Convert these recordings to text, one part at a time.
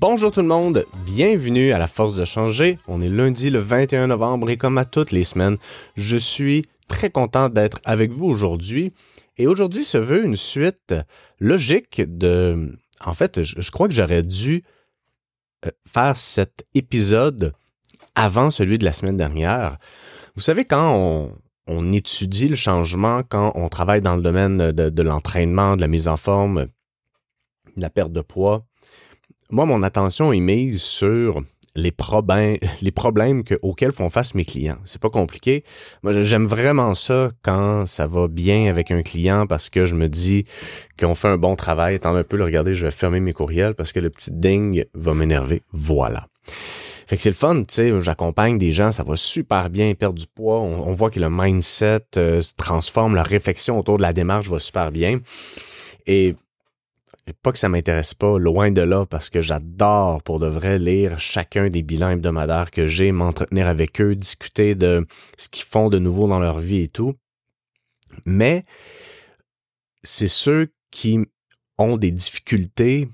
Bonjour tout le monde, bienvenue à la force de changer. On est lundi le 21 novembre et comme à toutes les semaines, je suis très content d'être avec vous aujourd'hui. Et aujourd'hui se veut une suite logique de... En fait, je, crois que j'aurais dû euh, faire cet épisode avant celui de la semaine dernière. Vous savez, quand on, étudie le changement, quand on travaille dans le domaine de, de l'entraînement, de la mise en forme, de la perte de poids, moi, mon attention est mise sur les problèmes, les problèmes auxquels font face mes clients. C'est pas compliqué. Moi, j'aime vraiment ça quand ça va bien avec un client parce que je me dis qu'on fait un bon travail. Attendez un peu, le regarder, je vais fermer mes courriels parce que le petit ding va m'énerver. Voilà. Fait que c'est le fun, tu sais, j'accompagne des gens, ça va super bien, perdre du poids, on, voit que le mindset euh, se transforme, la réflexion autour de la démarche va super bien. Et pas que ça m'intéresse pas, loin de là, parce que j'adore pour de vrai lire chacun des bilans hebdomadaires que j'ai, m'entretenir avec eux, discuter de ce qu'ils font de nouveau dans leur vie et tout. Mais c'est ceux qui ont des difficultés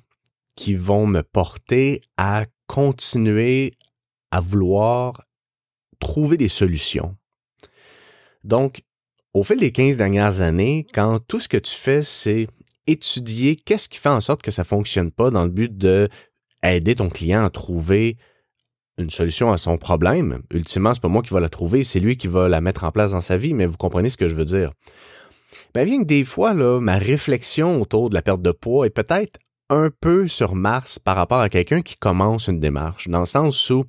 qui vont me porter à continuer à vouloir trouver des solutions. Donc, au fil des 15 dernières années, quand tout ce que tu fais, c'est étudier qu'est-ce qui fait en sorte que ça fonctionne pas dans le but de aider ton client à trouver une solution à son problème. Ultimement, c'est pas moi qui va la trouver, c'est lui qui va la mettre en place dans sa vie, mais vous comprenez ce que je veux dire. Ben, bien que des fois, là, ma réflexion autour de la perte de poids est peut-être un peu sur Mars par rapport à quelqu'un qui commence une démarche, dans le sens où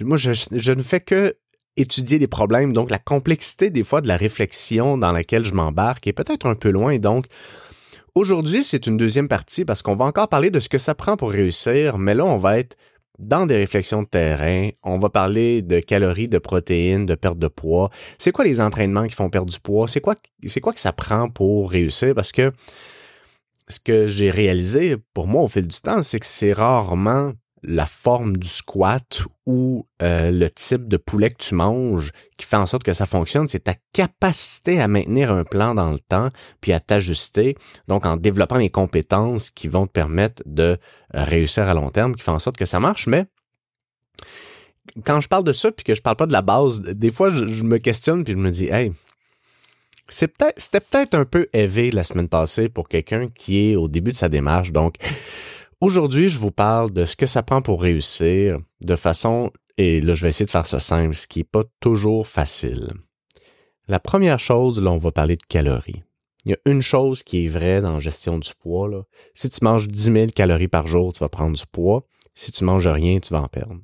moi, je, je ne fais que étudier les problèmes, donc la complexité des fois de la réflexion dans laquelle je m'embarque est peut-être un peu loin, donc Aujourd'hui, c'est une deuxième partie parce qu'on va encore parler de ce que ça prend pour réussir, mais là, on va être dans des réflexions de terrain. On va parler de calories, de protéines, de perte de poids. C'est quoi les entraînements qui font perdre du poids? C'est quoi, c'est quoi que ça prend pour réussir? Parce que ce que j'ai réalisé pour moi au fil du temps, c'est que c'est rarement la forme du squat ou euh, le type de poulet que tu manges qui fait en sorte que ça fonctionne, c'est ta capacité à maintenir un plan dans le temps, puis à t'ajuster, donc en développant les compétences qui vont te permettre de euh, réussir à long terme, qui fait en sorte que ça marche, mais quand je parle de ça, puis que je parle pas de la base, des fois, je, me questionne, puis je me dis, hey, c'était peut-être un peu élevé la semaine passée pour quelqu'un qui est au début de sa démarche, donc Aujourd'hui, je vous parle de ce que ça prend pour réussir de façon, et là je vais essayer de faire ça simple, ce qui n'est pas toujours facile. La première chose, là, on va parler de calories. Il y a une chose qui est vraie dans la gestion du poids. Là. Si tu manges 10 000 calories par jour, tu vas prendre du poids. Si tu manges rien, tu vas en perdre.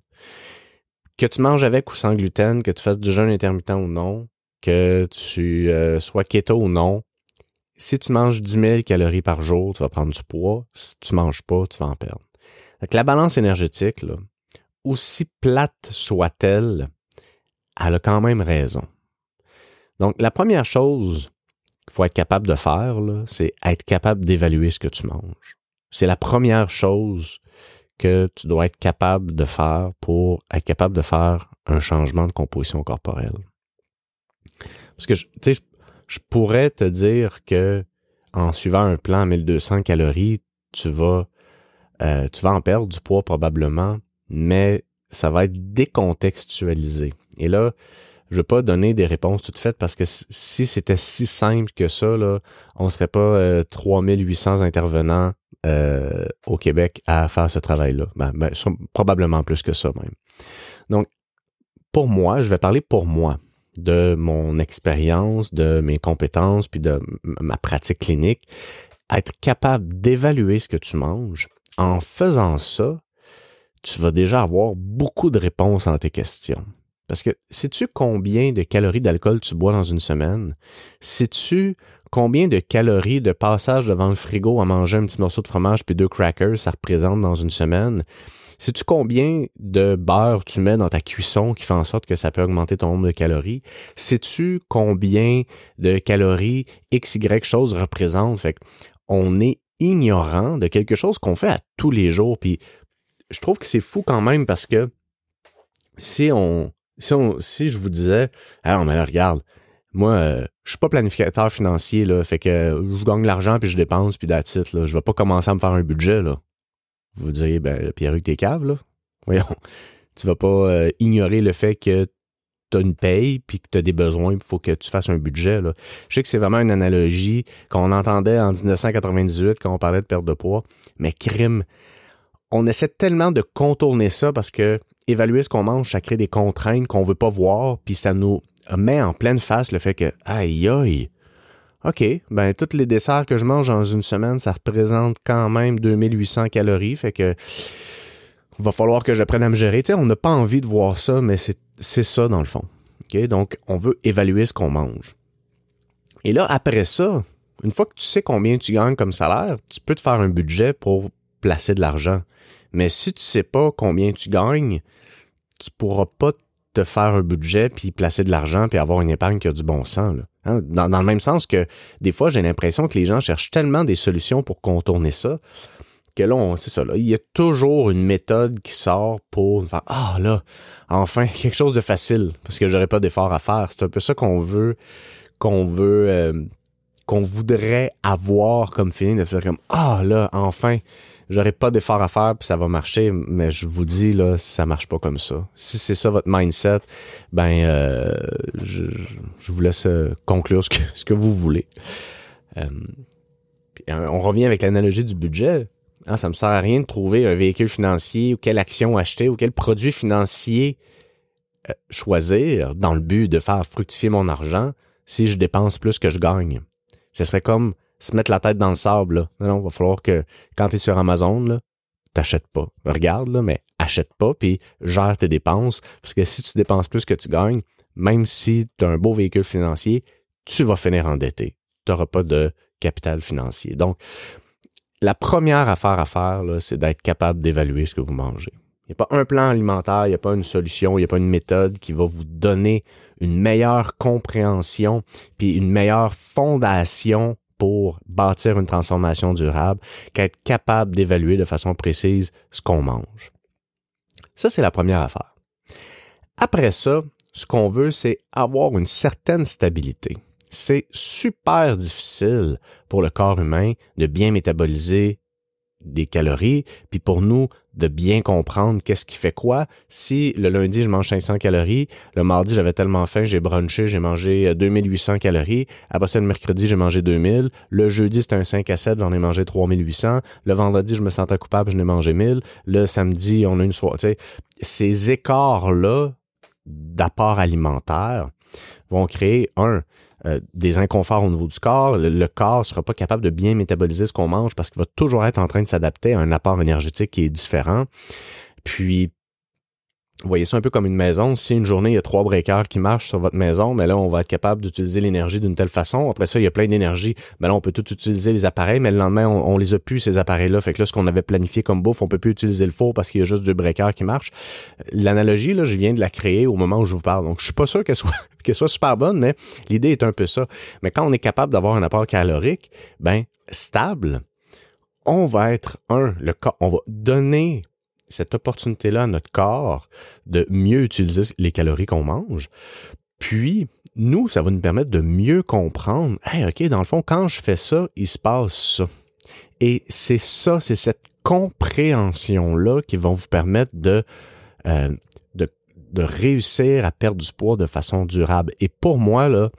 Que tu manges avec ou sans gluten, que tu fasses du jeûne intermittent ou non, que tu euh, sois keto ou non, si tu manges 10 000 calories par jour, tu vas prendre du poids. Si tu manges pas, tu vas en perdre. Donc, la balance énergétique, aussi plate soit-elle, elle a quand même raison. Donc, la première chose qu'il faut être capable de faire, c'est être capable d'évaluer ce que tu manges. C'est la première chose que tu dois être capable de faire pour être capable de faire un changement de composition corporelle. Parce que, tu sais, je pourrais te dire que en suivant un plan à 1200 calories, tu vas, euh, tu vas en perdre du poids probablement, mais ça va être décontextualisé. Et là, je ne vais pas donner des réponses toutes faites parce que si c'était si simple que ça, là, on serait pas euh, 3800 intervenants euh, au Québec à faire ce travail-là. Ben, ben, probablement plus que ça même. Donc, pour moi, je vais parler pour moi de mon expérience, de mes compétences, puis de ma pratique clinique, être capable d'évaluer ce que tu manges, en faisant ça, tu vas déjà avoir beaucoup de réponses à tes questions. Parce que sais-tu combien de calories d'alcool tu bois dans une semaine? Sais-tu combien de calories de passage devant le frigo à manger un petit morceau de fromage puis deux crackers ça représente dans une semaine? Sais-tu combien de beurre tu mets dans ta cuisson qui fait en sorte que ça peut augmenter ton nombre de calories? Sais-tu combien de calories X, Y chose représente? Fait on est ignorant de quelque chose qu'on fait à tous les jours. Puis je trouve que c'est fou quand même parce que si on, si on, si je vous disais, ah, mais regarde, moi, euh, je suis pas planificateur financier, là, fait que je gagne l'argent puis je dépense puis that's là. Je vais pas commencer à me faire un budget, là Vous diriez, ben, Pierre-Hugues, t'es cave, là. Voyons. Tu vas pas euh, ignorer le fait que tu as une paye puis que tu as des besoins, il faut que tu fasses un budget. Là. Je sais que c'est vraiment une analogie qu'on entendait en 1998 quand on parlait de perte de poids, mais crime, on essaie tellement de contourner ça parce que évaluer ce qu'on mange, ça crée des contraintes qu'on veut pas voir, puis ça nous met en pleine face le fait que, aïe aïe, OK, ben tous les desserts que je mange dans une semaine, ça représente quand même 2800 calories, fait que va falloir que j'apprenne à me gérer. Tu sais, on n'a pas envie de voir ça, mais c'est ça dans le fond. OK, donc on veut évaluer ce qu'on mange. Et là, après ça, une fois que tu sais combien tu gagnes comme salaire, tu peux te faire un budget pour placer de l'argent. Mais si tu sais pas combien tu gagnes, tu pourras pas te faire un budget puis placer de l'argent puis avoir une épargne qui a du bon sens. Hein? Dans, le même sens que des fois, j'ai l'impression que les gens cherchent tellement des solutions pour contourner ça que là, c'est ça, là, il y a toujours une méthode qui sort pour faire Ah là, enfin, quelque chose de facile, parce que j'aurais pas d'effort à faire. C'est un peu ça qu'on veut, qu'on veut, euh, qu'on voudrait avoir comme feeling de faire comme Ah là, enfin, j'aurais pas d'effort à faire puis ça va marcher, mais je vous dis là, ça marche pas comme ça. Si c'est ça votre mindset, ben euh, je, vous laisse euh, conclure ce que, vous voulez. on revient avec l'analogie du budget. Hein, ça me sert à rien de trouver un véhicule financier ou quelle action acheter ou quel produit financier euh, choisir dans le but de faire fructifier mon argent si je dépense plus que je gagne. Ce serait comme se mettre la tête dans le sable. Là. Non, il va falloir que quand tu es sur Amazon, t'achètes pas. Regarde, là, mais achète pas, puis gère tes dépenses. Parce que si tu dépenses plus que tu gagnes, même si tu as un beau véhicule financier, tu vas finir endetté. Tu n'auras pas de capital financier. Donc, la première affaire à faire, c'est d'être capable d'évaluer ce que vous mangez. Il n'y a pas un plan alimentaire, il n'y a pas une solution, il n'y a pas une méthode qui va vous donner une meilleure compréhension puis une meilleure fondation pour bâtir une transformation durable qu'être capable d'évaluer de façon précise ce qu'on mange. Ça, c'est la première affaire. Après ça, ce qu'on veut, c'est avoir une certaine stabilité c'est super difficile pour le corps humain de bien métaboliser des calories, puis pour nous de bien comprendre qu'est-ce qui fait quoi. Si le lundi je mange 500 calories, le mardi j'avais tellement faim, j'ai brunché, j'ai mangé 2800 euh, calories, après ça le mercredi j'ai mangé 2000, le jeudi c'était un 5 à 7, j'en ai mangé 3800, le vendredi je me sentais coupable, je n'ai mangé 1000, le samedi on a une soirée, ces écarts là d'apport alimentaire vont créer un euh, des inconforts au niveau du corps. Le, corps ne sera pas capable de bien métaboliser ce qu'on mange parce qu'il va toujours être en train de s'adapter à un apport énergétique qui est différent. Puis, vous voyez ça un peu comme une maison. Si une journée, il y a trois breakers qui marchent sur votre maison, mais là, on va être capable d'utiliser l'énergie d'une telle façon. Après ça, il y a plein d'énergie. Mais là, on peut tout utiliser les appareils, mais le lendemain, on, les a plus, ces appareils-là. Fait que là, ce qu'on avait planifié comme bouffe, on peut plus utiliser le four parce qu'il y a juste deux breakers qui marchent. L'analogie, là, je viens de la créer au moment où je vous parle. Donc, je suis pas sûr qu'elle soit, qu'elle soit super bonne, mais l'idée est un peu ça. Mais quand on est capable d'avoir un apport calorique, ben, stable, on va être un, le corps, on va donner cette opportunité-là à notre corps de mieux utiliser les calories qu'on mange. Puis, nous, ça va nous permettre de mieux comprendre, hey, OK, dans le fond, quand je fais ça, il se passe ça. Et c'est ça, c'est cette compréhension-là qui va vous permettre de, euh, de, de réussir à perdre du poids de façon durable. Et pour moi, là,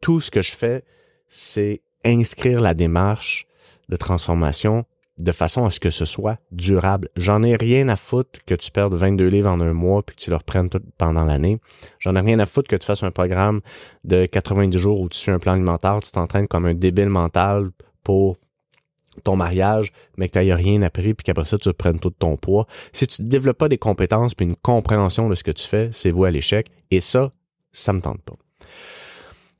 tout ce que je fais, c'est inscrire la démarche de transformation de façon à ce que ce soit durable. J'en ai rien à foutre que tu perdes 22 livres en un mois puis que tu le reprennes tout pendant l'année. J'en ai rien à foutre que tu fasses un programme de 90 jours où tu suis un plan alimentaire, tu t'entraînes comme un débile mental pour ton mariage, mais que tu n'aies rien appris puis qu'après ça, tu reprennes tout ton poids. Si tu ne développes pas des compétences puis une compréhension de ce que tu fais, c'est vous à l'échec. Et ça, ça me tente pas.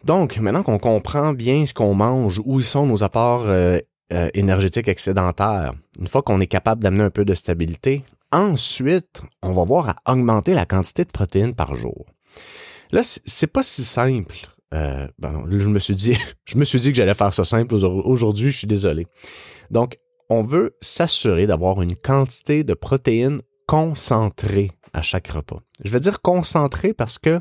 Donc, maintenant qu'on comprend bien ce qu'on mange, où sont nos apports euh, euh, énergétique excédentaire, une fois qu'on est capable d'amener un peu de stabilité, ensuite, on va voir à augmenter la quantité de protéines par jour. Là, c'est pas si simple. Euh, ben je me suis dit, que j'allais faire ça simple aujourd'hui. Je suis désolé. Donc, on veut s'assurer d'avoir une quantité de protéines concentrées à chaque repas. Je vais dire concentrées parce que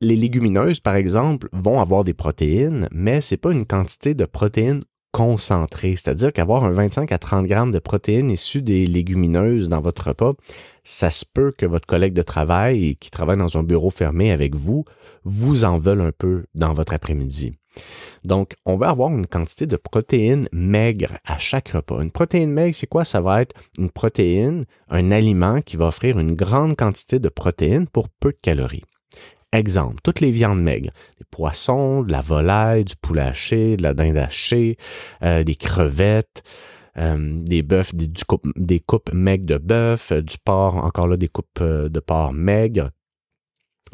les légumineuses, par exemple, vont avoir des protéines, mais c'est pas une quantité de protéines concentré, c'est-à-dire qu'avoir un 25 à 30 grammes de protéines issues des légumineuses dans votre repas, ça se peut que votre collègue de travail qui travaille dans un bureau fermé avec vous vous en veulent un peu dans votre après-midi. Donc, on va avoir une quantité de protéines maigres à chaque repas. Une protéine maigre, c'est quoi? Ça va être une protéine, un aliment qui va offrir une grande quantité de protéines pour peu de calories. Exemple, toutes les viandes maigres, des poissons, de la volaille, du poulet haché, de la dinde hachée, euh, des crevettes, euh, des bœufs, des, des, coupes maigres de bœuf, euh, du porc, encore là des coupes de porc maigres,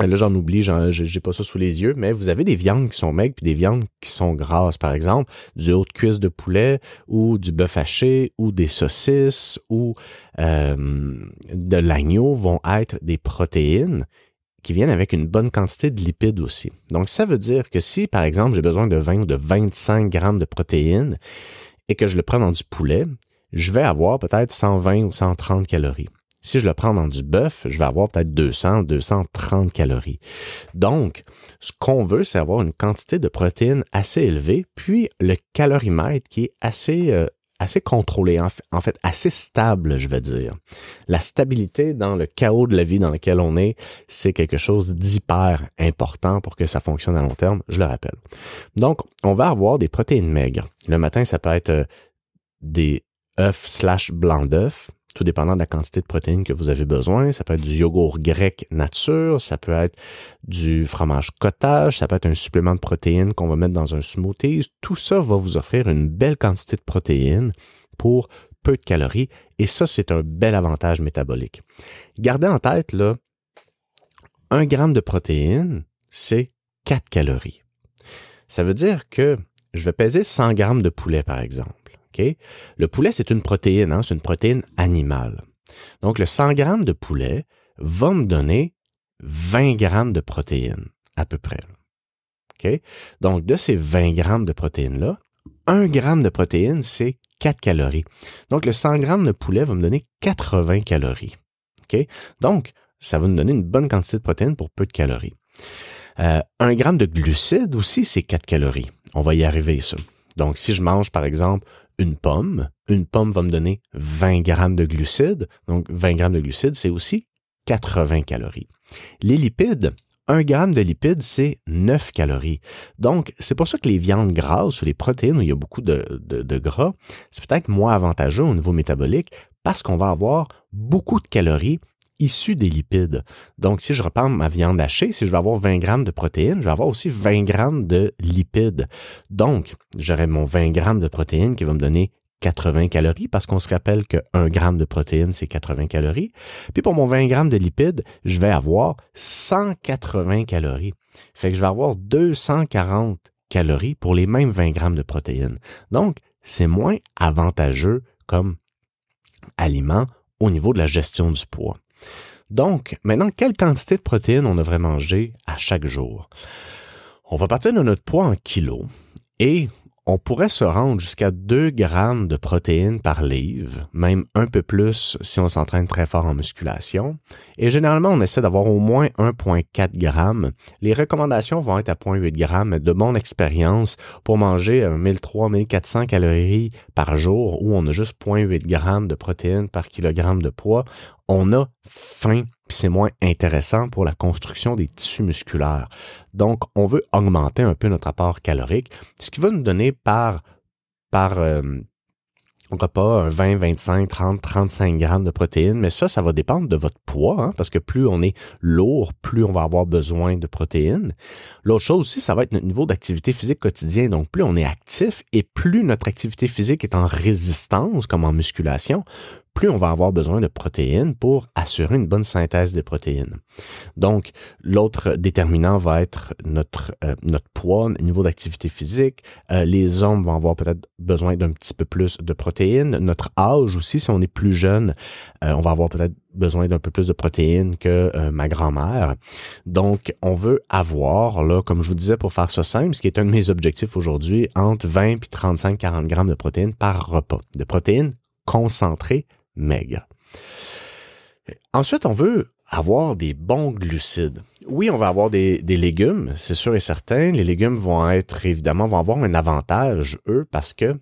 là, j'en oublie, j'ai pas ça sous les yeux, mais vous avez des viandes qui sont maigres puis des viandes qui sont grasses, par exemple, du haut de cuisse de poulet ou du bœuf haché ou des saucisses ou de l'agneau vont être des protéines qui viennent avec une bonne quantité de lipides aussi. Donc, ça veut dire que si, par exemple, j'ai besoin de 20 ou de 25 grammes de protéines et que je le prends dans du poulet, je vais avoir peut-être 120 ou 130 calories. Si je le prends dans du bœuf, je vais avoir peut-être 200, 230 calories. Donc, ce qu'on veut, c'est avoir une quantité de protéines assez élevée, puis le calorimètre qui est assez, euh, assez contrôlé, en fait, assez stable, je vais dire. La stabilité dans le chaos de la vie dans lequel on est, c'est quelque chose d'hyper important pour que ça fonctionne à long terme, je le rappelle. Donc, on va avoir des protéines maigres. Le matin, ça peut être euh, des œufs slash blancs d'œufs tout dépendant de la quantité de protéines que vous avez besoin. Ça peut être du yogourt grec nature, ça peut être du fromage cottage, ça peut être un supplément de protéines qu'on va mettre dans un smoothie. Tout ça va vous offrir une belle quantité de protéines pour peu de calories et ça, c'est un bel avantage métabolique. Gardez en tête, là, un gramme de protéines, c'est 4 calories. Ça veut dire que je vais peser 100 grammes de poulet, par exemple. Le poulet, c'est une protéine, hein, c'est une protéine animale. Donc, le 100 grammes de poulet va me donner 20 grammes de protéines, à peu près. Donc, de ces 20 grammes de protéines-là, 1 gramme de protéines, c'est 4 calories. Donc, le 100 grammes de poulet va me donner 80 calories. Donc, ça va me donner une bonne quantité de protéines pour peu de calories. Euh, un gramme de glucides aussi, c'est 4 calories. On va y arriver, ça. Donc, si je mange, par exemple, une pomme, une pomme va me donner 20 grammes de glucides. Donc, 20 grammes de glucides, c'est aussi 80 calories. Les lipides, 1 gramme de lipides, c'est 9 calories. Donc, c'est pour ça que les viandes grasses ou les protéines où il y a beaucoup de, de gras, c'est peut-être moins avantageux au niveau métabolique parce qu'on va avoir beaucoup de calories issus des lipides. Donc, si je reprends ma viande hachée, si je vais avoir 20 grammes de protéines, je vais avoir aussi 20 grammes de lipides. Donc, j'aurai mon 20 grammes de protéines qui va me donner 80 calories parce qu'on se rappelle que 1 gramme de protéines, c'est 80 calories. Puis pour mon 20 grammes de lipides, je vais avoir 180 calories. Fait que je vais avoir 240 calories pour les mêmes 20 grammes de protéines. Donc, c'est moins avantageux comme aliment au niveau de la gestion du poids. Donc, maintenant, quelle quantité de protéines on devrait manger à chaque jour? On va partir de notre poids en kilos et on pourrait se rendre jusqu'à 2 grammes de protéines par livre, même un peu plus si on s'entraîne très fort en musculation. Et généralement, on essaie d'avoir au moins 1,4 grammes. Les recommandations vont être à 0,8 grammes. De mon expérience, pour manger 1300-1400 calories par jour, où on a juste 0,8 grammes de protéines par kilogramme de poids, on a faim puis c'est moins intéressant pour la construction des tissus musculaires. Donc, on veut augmenter un peu notre apport calorique, ce qui va nous donner par, par euh, repas 20, 25, 30, 35 grammes de protéines, mais ça, ça va dépendre de votre poids, hein, parce que plus on est lourd, plus on va avoir besoin de protéines. L'autre chose aussi, ça va être notre niveau d'activité physique quotidien. Donc, plus on est actif et plus notre activité physique est en résistance, comme en musculation, plus on va avoir besoin de protéines pour assurer une bonne synthèse des protéines. Donc, l'autre déterminant va être notre, euh, notre poids, niveau d'activité physique. Euh, les hommes vont avoir peut-être besoin d'un petit peu plus de protéines. Notre âge aussi, si on est plus jeune, euh, on va avoir peut-être besoin d'un peu plus de protéines que ma grand-mère. Donc, on veut avoir, là, comme je vous disais, pour faire ça simple, ce qui est un de mes objectifs aujourd'hui, entre 20 et 35-40 grammes de protéines par repas. De protéines concentrées maigre. Ensuite, on veut avoir des bons glucides. Oui, on va avoir des, légumes, c'est sûr et certain. Les légumes vont être, évidemment, vont avoir un avantage, eux, parce que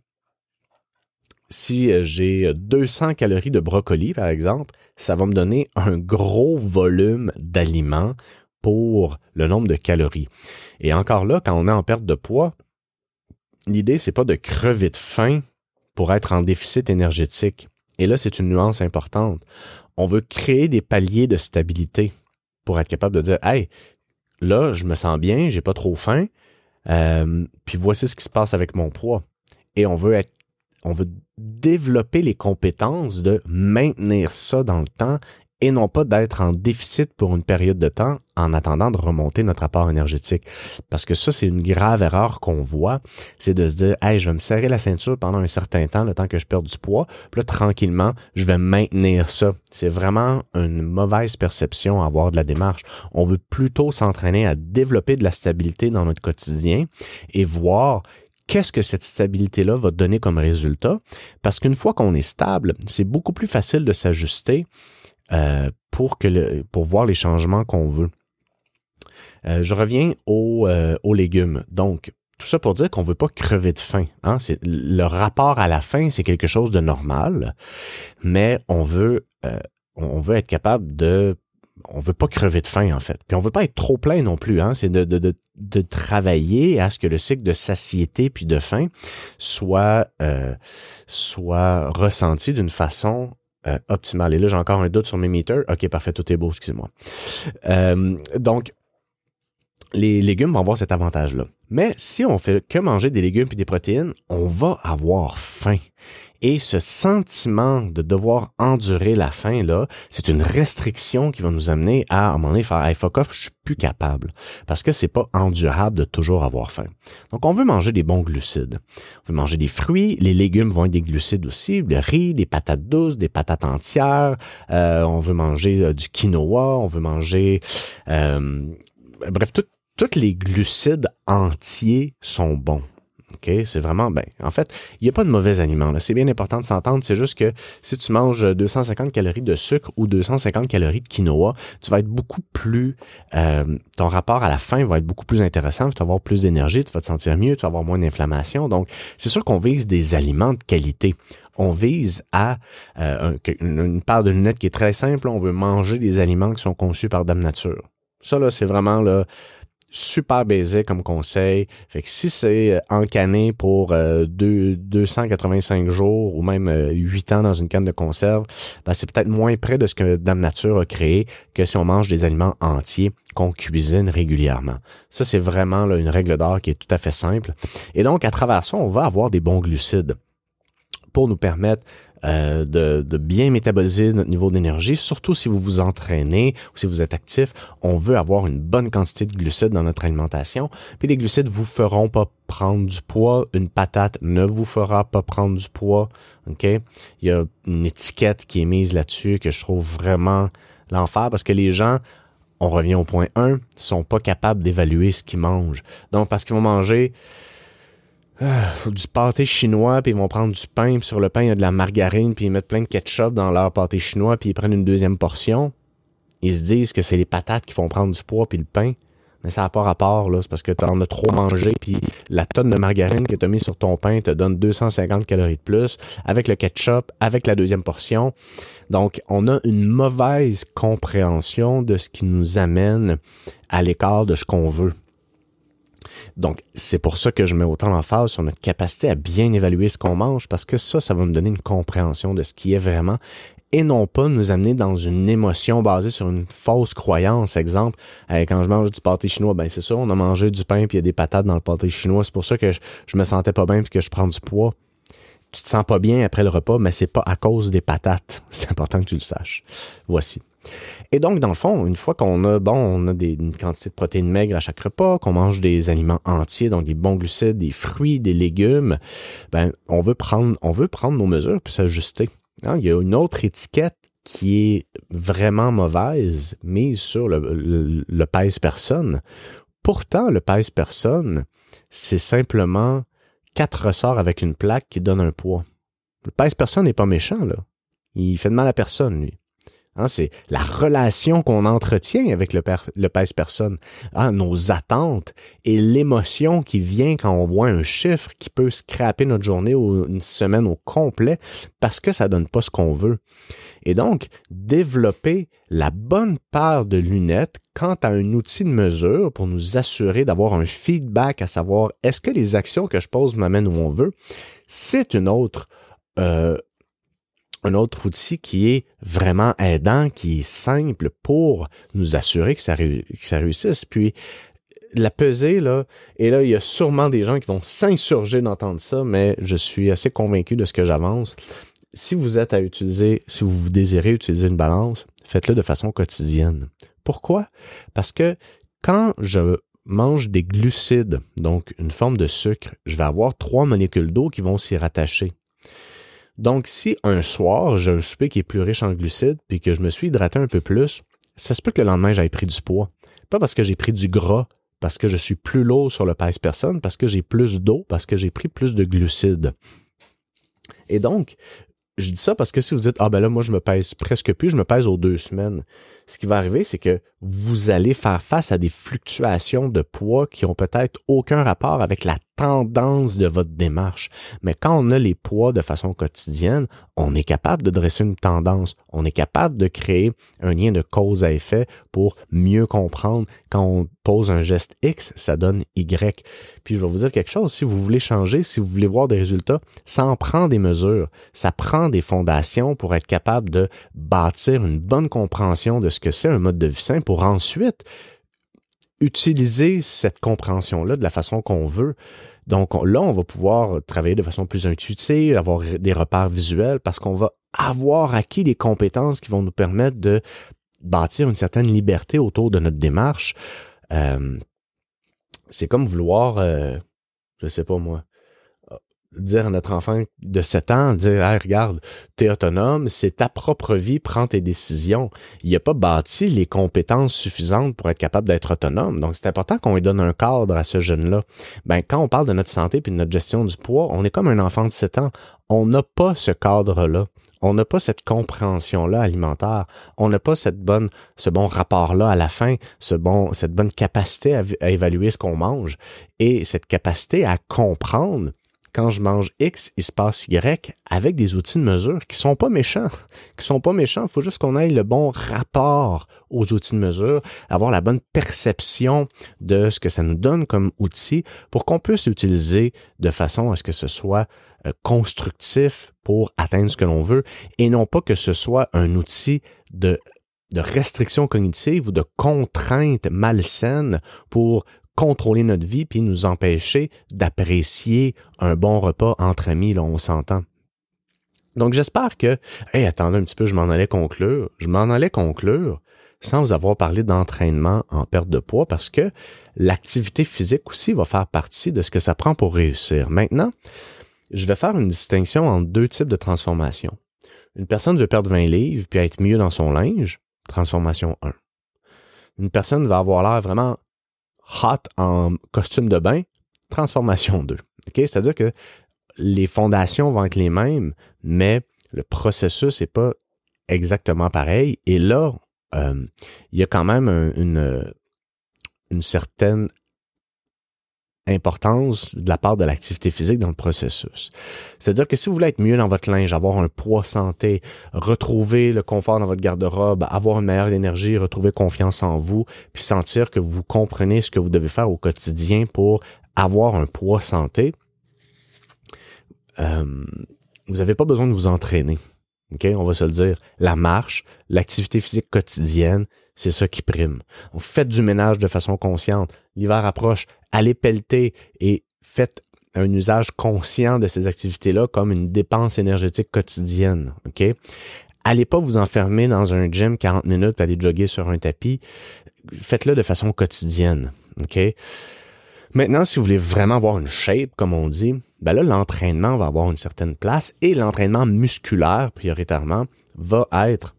si euh, j'ai 200 calories de brocoli, par exemple, ça va me donner un gros volume d'aliments pour le nombre de calories. Et encore là, quand on est en perte de poids, l'idée, c'est pas de crever de faim pour être en déficit énergétique. Et là, c'est une nuance importante. On veut créer des paliers de stabilité pour être capable de dire, hey, là, je me sens bien, j'ai pas trop faim, euh, puis voici ce qui se passe avec mon poids. Et on veut on veut développer les compétences de maintenir ça dans le temps et non pas d'être en déficit pour une période de temps en attendant de remonter notre apport énergétique. Parce que ça, c'est une grave erreur qu'on voit, c'est de se dire, hey, je vais me serrer la ceinture pendant un certain temps, le temps que je perds du poids, puis là, tranquillement, je vais maintenir ça. C'est vraiment une mauvaise perception à avoir de la démarche. On veut plutôt s'entraîner à développer de la stabilité dans notre quotidien et voir qu'est-ce que cette stabilité-là va donner comme résultat. Parce qu'une fois qu'on est stable, c'est beaucoup plus facile de s'ajuster euh, pour, que pour voir les changements qu'on veut. Euh, je reviens euh, aux, légumes. Donc, tout ça pour dire qu'on ne veut pas crever de faim. Hein? C'est, le rapport à la faim, c'est quelque chose de normal, mais on veut, on veut être capable de on veut pas crever de faim en fait. Puis on veut pas être trop plein non plus. Hein? C'est de, de, de, travailler à ce que le cycle de satiété puis de faim soit soit ressenti d'une façon euh, optimal. Et là, j'ai encore un doute sur mes meters. OK, parfait, tout est beau, excusez-moi. Euh, donc, les légumes vont avoir cet avantage-là. Mais si on fait que manger des légumes et des protéines, on va avoir faim. Et ce sentiment de devoir endurer la faim, là, c'est une restriction qui va nous amener à, à un moment donné, faire hey, fuck off, je suis plus capable. Parce que c'est pas endurable de toujours avoir faim. Donc, on veut manger des bons glucides. On veut manger des fruits. Les légumes vont être des glucides aussi. Le riz, des patates douces, des patates entières. Euh, on veut manger euh, du quinoa. On veut manger... Euh, bref, tous les glucides entiers sont bons. OK? C'est vraiment, ben, en fait, il n'y a pas de mauvais aliments. C'est bien important de s'entendre. C'est juste que si tu manges 250 calories de sucre ou 250 calories de quinoa, tu vas être beaucoup plus, euh, ton rapport à la faim va être beaucoup plus intéressant. Tu vas avoir plus d'énergie, tu vas te sentir mieux, tu vas avoir moins d'inflammation. Donc, c'est sûr qu'on vise des aliments de qualité on vise à euh, une, part de lunette qui est très simple. On veut manger des aliments qui sont conçus par Dame Nature. Ça, là, c'est vraiment là, super basique comme conseil. Fait que si c'est euh, encané pour euh, 285 jours ou même 8 euh, ans dans une canne de conserve, ben c'est peut-être moins près de ce que Dame Nature a créé que si on mange des aliments entiers qu'on cuisine régulièrement. Ça, c'est vraiment là, une règle d'or qui est tout à fait simple. Et donc, à travers ça, on va avoir des bons glucides pour nous permettre euh, de, bien métaboliser notre niveau d'énergie, surtout si vous vous entraînez ou si vous êtes actif. On veut avoir une bonne quantité de glucides dans notre alimentation. Puis les glucides vous feront pas prendre du poids. Une patate ne vous fera pas prendre du poids. OK? Il y a une étiquette qui est mise là-dessus que je trouve vraiment l'enfer parce que les gens on revient au point 1, sont pas capables d'évaluer ce qu'ils mangent. Donc, parce qu'ils vont manger ah, du pâté chinois, puis ils vont prendre du pain, puis sur le pain, il y a de la margarine, puis ils mettent plein de ketchup dans leur pâté chinois, puis ils prennent une deuxième portion. Ils se disent que c'est les patates qui font prendre du poids, puis le pain. Mais ça n'a pas rapport, là. C'est parce que tu en as trop mangé, puis la tonne de margarine que tu as mis sur ton pain te donne 250 calories de plus, avec le ketchup, avec la deuxième portion. Donc, on a une mauvaise compréhension de ce qui nous amène à l'écart de ce qu'on veut. Donc, c'est pour ça que je mets autant d'emphase sur notre capacité à bien évaluer ce qu'on mange, parce que ça, ça va nous donner une compréhension de ce qui est vraiment et non pas nous amener dans une émotion basée sur une fausse croyance. Exemple, quand je mange du pâté chinois, ben c'est ça, on a mangé du pain puis il y a des patates dans le pâté chinois. C'est pour ça que je, me sentais pas bien puis que je prends du poids. Tu te sens pas bien après le repas, mais c'est pas à cause des patates. C'est important que tu le saches. Voici. Et donc, dans le fond, une fois qu'on a, bon, on des, une quantité de protéines maigres à chaque repas, qu'on mange des aliments entiers, donc des bons glucides, des fruits, des légumes, ben, on veut prendre, on veut prendre nos mesures puis s'ajuster. Hein, il y a une autre étiquette qui est vraiment mauvaise, mise sur le, le, pèse-personne. Pourtant, le pèse-personne, c'est simplement quatre ressorts avec une plaque qui donne un poids. Le pèse-personne n'est pas méchant, là. Il fait de mal à personne, lui. Hein, c'est la relation qu'on entretient avec le, le pèse-personne, hein, nos attentes et l'émotion qui vient quand on voit un chiffre qui peut scraper notre journée ou une semaine au complet parce que ça donne pas ce qu'on veut. Et donc, développer la bonne paire de lunettes quant à un outil de mesure pour nous assurer d'avoir un feedback à savoir est-ce que les actions que je pose m'amènent où on veut, c'est une autre euh, un autre outil qui est vraiment aidant, qui est simple pour nous assurer que ça, réussisse. Puis, la pesée, là, et là, il y a sûrement des gens qui vont s'insurger d'entendre ça, mais je suis assez convaincu de ce que j'avance. Si vous êtes à utiliser, si vous désirez utiliser une balance, faites-le de façon quotidienne. Pourquoi? Parce que quand je mange des glucides, donc une forme de sucre, je vais avoir trois molécules d'eau qui vont s'y rattacher. Donc, si un soir, j'ai un souper qui est plus riche en glucides, puis que je me suis hydraté un peu plus, ça se peut que le lendemain, j'aille pris du poids. Pas parce que j'ai pris du gras, parce que je suis plus lourd sur le pèse-personne, parce que j'ai plus d'eau, parce que j'ai pris plus de glucides. Et donc, je dis ça parce que si vous dites, ah ben là, moi, je me pèse presque plus, je me pèse aux deux semaines. Ce qui va arriver, c'est que vous allez faire face à des fluctuations de poids qui ont peut-être aucun rapport avec la tendance de votre démarche. Mais quand on a les poids de façon quotidienne, on est capable de dresser une tendance. On est capable de créer un lien de cause à effet pour mieux comprendre quand on pose un geste X, ça donne Y. Puis je vais vous dire quelque chose, si vous voulez changer, si vous voulez voir des résultats, ça en prend des mesures, ça prend des fondations pour être capable de bâtir une bonne compréhension de ce que c'est un mode de vie sain pour ensuite utiliser cette compréhension-là de la façon qu'on veut. Donc là, on va pouvoir travailler de façon plus intuitive, avoir des repères visuels parce qu'on va avoir acquis des compétences qui vont nous permettre de bâtir une certaine liberté autour de notre démarche. Euh, c'est comme vouloir, euh, je sais pas moi, dire à notre enfant de 7 ans, dire hey, regarde, tu es autonome, c'est ta propre vie, prends tes décisions. Il n'a pas bâti les compétences suffisantes pour être capable d'être autonome. Donc, c'est important qu'on lui donne un cadre à ce jeune-là. Ben, quand on parle de notre santé puis de notre gestion du poids, on est comme un enfant de 7 ans. On n'a pas ce cadre-là. On n'a pas cette compréhension-là alimentaire. On n'a pas cette bonne, ce bon rapport-là à la fin, ce bon, cette bonne capacité à évaluer ce qu'on mange et cette capacité à comprendre quand je mange X, il se passe Y avec des outils de mesure qui sont pas méchants, qui sont pas méchants. Il faut juste qu'on ait le bon rapport aux outils de mesure, avoir la bonne perception de ce que ça nous donne comme outil pour qu'on puisse l'utiliser de façon à ce que ce soit euh, constructif pour atteindre ce que l'on veut et non pas que ce soit un outil de de restriction cognitive ou de contrainte malsaine pour contrôler notre vie puis nous empêcher d'apprécier un bon repas entre amis, là, on s'entend. Donc j'espère que, hey, attendez un petit peu, je m'en allais conclure. Je m'en allais conclure sans vous avoir parlé d'entraînement en perte de poids parce que l'activité physique aussi va faire partie de ce que ça prend pour réussir. Maintenant, je vais faire une distinction entre deux types de transformation. Une personne veut perdre 20 livres puis être mieux dans son linge, transformation 1. Une personne va avoir l'air vraiment hot en costume de bain, transformation 2. C'est-à-dire que les fondations vont être les mêmes, mais le processus n'est pas exactement pareil. Et là, euh, il y a quand même une, une certaine importance de la part de l'activité physique dans le processus. C'est-à-dire que si vous voulez être mieux dans votre linge, avoir un poids santé, retrouver le confort dans votre garde-robe, avoir une meilleure énergie, retrouver confiance en vous, puis sentir que vous comprenez ce que vous devez faire au quotidien pour avoir un poids santé, euh, vous n'avez pas besoin de vous entraîner. OK? On va se le dire. La marche, l'activité physique quotidienne, c'est ça qui prime. On fait du ménage de façon consciente. L'hiver approche, allez pelleter et faites un usage conscient de ces activités-là comme une dépense énergétique quotidienne. OK? Allez pas vous enfermer dans un gym 40 minutes aller jogger sur un tapis. Faites-le de façon quotidienne. OK? Maintenant, si vous voulez vraiment avoir une shape, comme on dit, ben là, l'entraînement va avoir une certaine place et l'entraînement musculaire, prioritairement, va être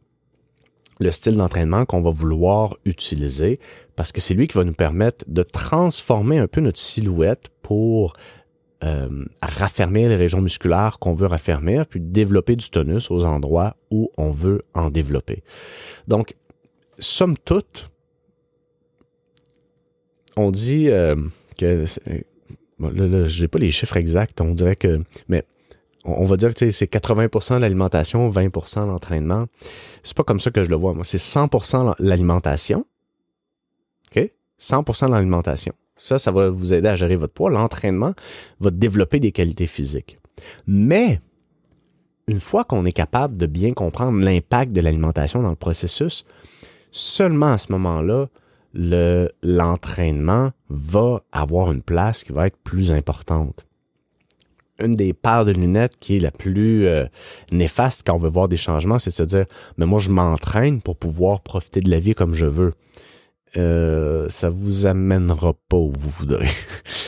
le style d'entraînement qu'on va vouloir utiliser parce que c'est lui qui va nous permettre de transformer un peu notre silhouette pour euh, raffermir les régions musculaires qu'on veut raffermir, puis développer du tonus aux endroits où on veut en développer. Donc, somme toute, on dit euh, que là, j'ai pas les chiffres exacts, on dirait que on, va dire que c'est 80% l'alimentation, 20% l'entraînement. C'est pas comme ça que je le vois moi, c'est 100% l'alimentation. OK? 100% l'alimentation. Ça ça va vous aider à gérer votre poids, l'entraînement va développer des qualités physiques. Mais une fois qu'on est capable de bien comprendre l'impact de l'alimentation dans le processus, seulement à ce moment-là, l'entraînement va avoir une place qui va être plus importante. Une des paires de lunettes qui est la plus euh, néfaste quand on veut voir des changements, c'est de se dire, mais moi je m'entraîne pour pouvoir profiter de la vie comme je veux. Euh, ça vous amènera pas où vous voudrez.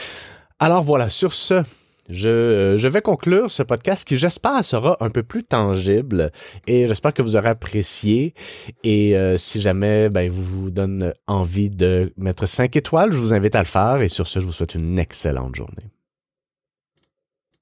Alors voilà, sur ce, je, je, vais conclure ce podcast qui, j'espère, sera un peu plus tangible et j'espère que vous aurez apprécié. Et euh, si jamais ben, vous vous donne envie de mettre 5 étoiles, je vous invite à le faire. Et sur ce, je vous souhaite une excellente journée.